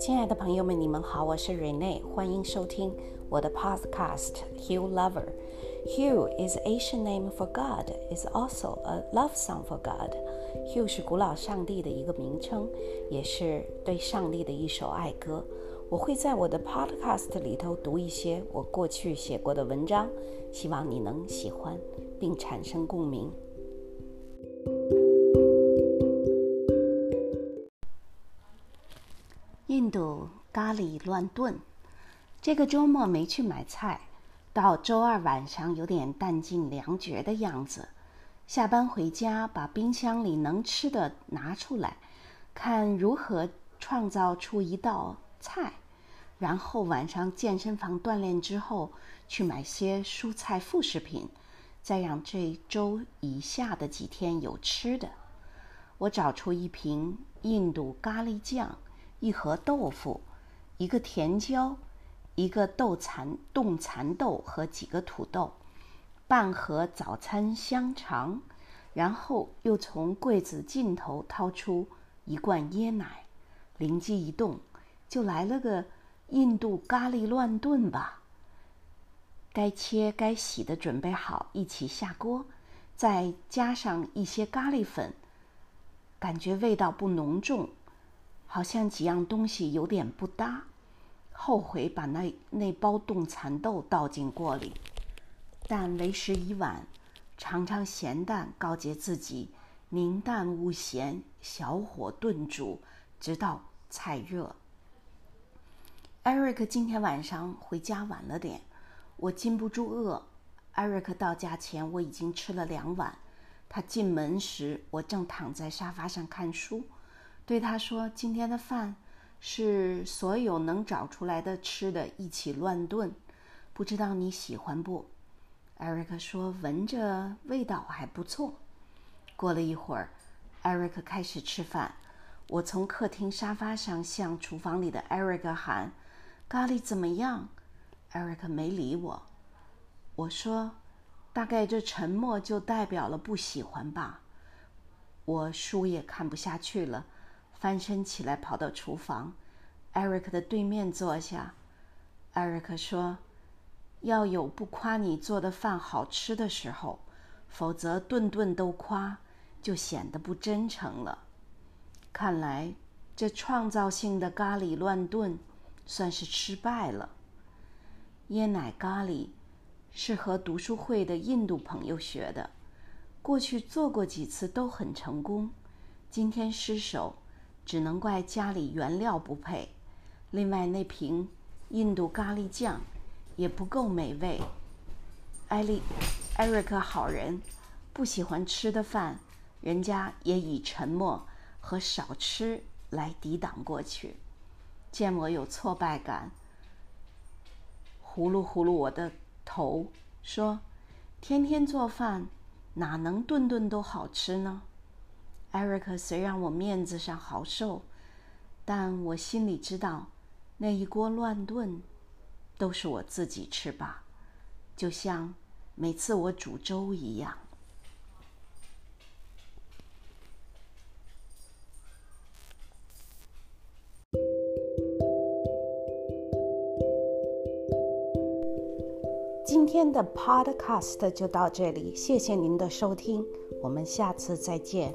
亲爱的朋友们，你们好，我是 Rene，欢迎收听我的 Podcast Hugh Lover。Hugh is Asian name for God, is also a love song for God. Hugh 是古老上帝的一个名称，也是对上帝的一首爱歌。我会在我的 Podcast 里头读一些我过去写过的文章，希望你能喜欢并产生共鸣。印度咖喱乱炖。这个周末没去买菜，到周二晚上有点弹尽粮绝的样子。下班回家，把冰箱里能吃的拿出来，看如何创造出一道菜。然后晚上健身房锻炼之后，去买些蔬菜副食品，再让这周以下的几天有吃的。我找出一瓶印度咖喱酱。一盒豆腐，一个甜椒，一个豆蚕冻蚕豆和几个土豆，半盒早餐香肠，然后又从柜子尽头掏出一罐椰奶，灵机一动，就来了个印度咖喱乱炖吧。该切该洗的准备好，一起下锅，再加上一些咖喱粉，感觉味道不浓重。好像几样东西有点不搭，后悔把那那包冻蚕豆倒进锅里，但为时已晚。尝尝咸淡，告诫自己：宁淡勿咸，小火炖煮，直到菜热。Eric 今天晚上回家晚了点，我禁不住饿。Eric 到家前，我已经吃了两碗。他进门时，我正躺在沙发上看书。对他说：“今天的饭是所有能找出来的吃的一起乱炖，不知道你喜欢不？”艾瑞克说：“闻着味道还不错。”过了一会儿，艾瑞克开始吃饭。我从客厅沙发上向厨房里的艾瑞克喊：“咖喱怎么样？”艾瑞克没理我。我说：“大概这沉默就代表了不喜欢吧。”我书也看不下去了。翻身起来，跑到厨房，艾瑞克的对面坐下。艾瑞克说：“要有不夸你做的饭好吃的时候，否则顿顿都夸，就显得不真诚了。看来这创造性的咖喱乱炖算是失败了。椰奶咖喱是和读书会的印度朋友学的，过去做过几次都很成功，今天失手。”只能怪家里原料不配，另外那瓶印度咖喱酱也不够美味。艾丽、艾瑞克好人，不喜欢吃的饭，人家也以沉默和少吃来抵挡过去。见我有挫败感，呼噜呼噜我的头，说：“天天做饭，哪能顿顿都好吃呢？”艾瑞克虽让我面子上好受，但我心里知道，那一锅乱炖，都是我自己吃吧，就像每次我煮粥一样。今天的 Podcast 就到这里，谢谢您的收听，我们下次再见。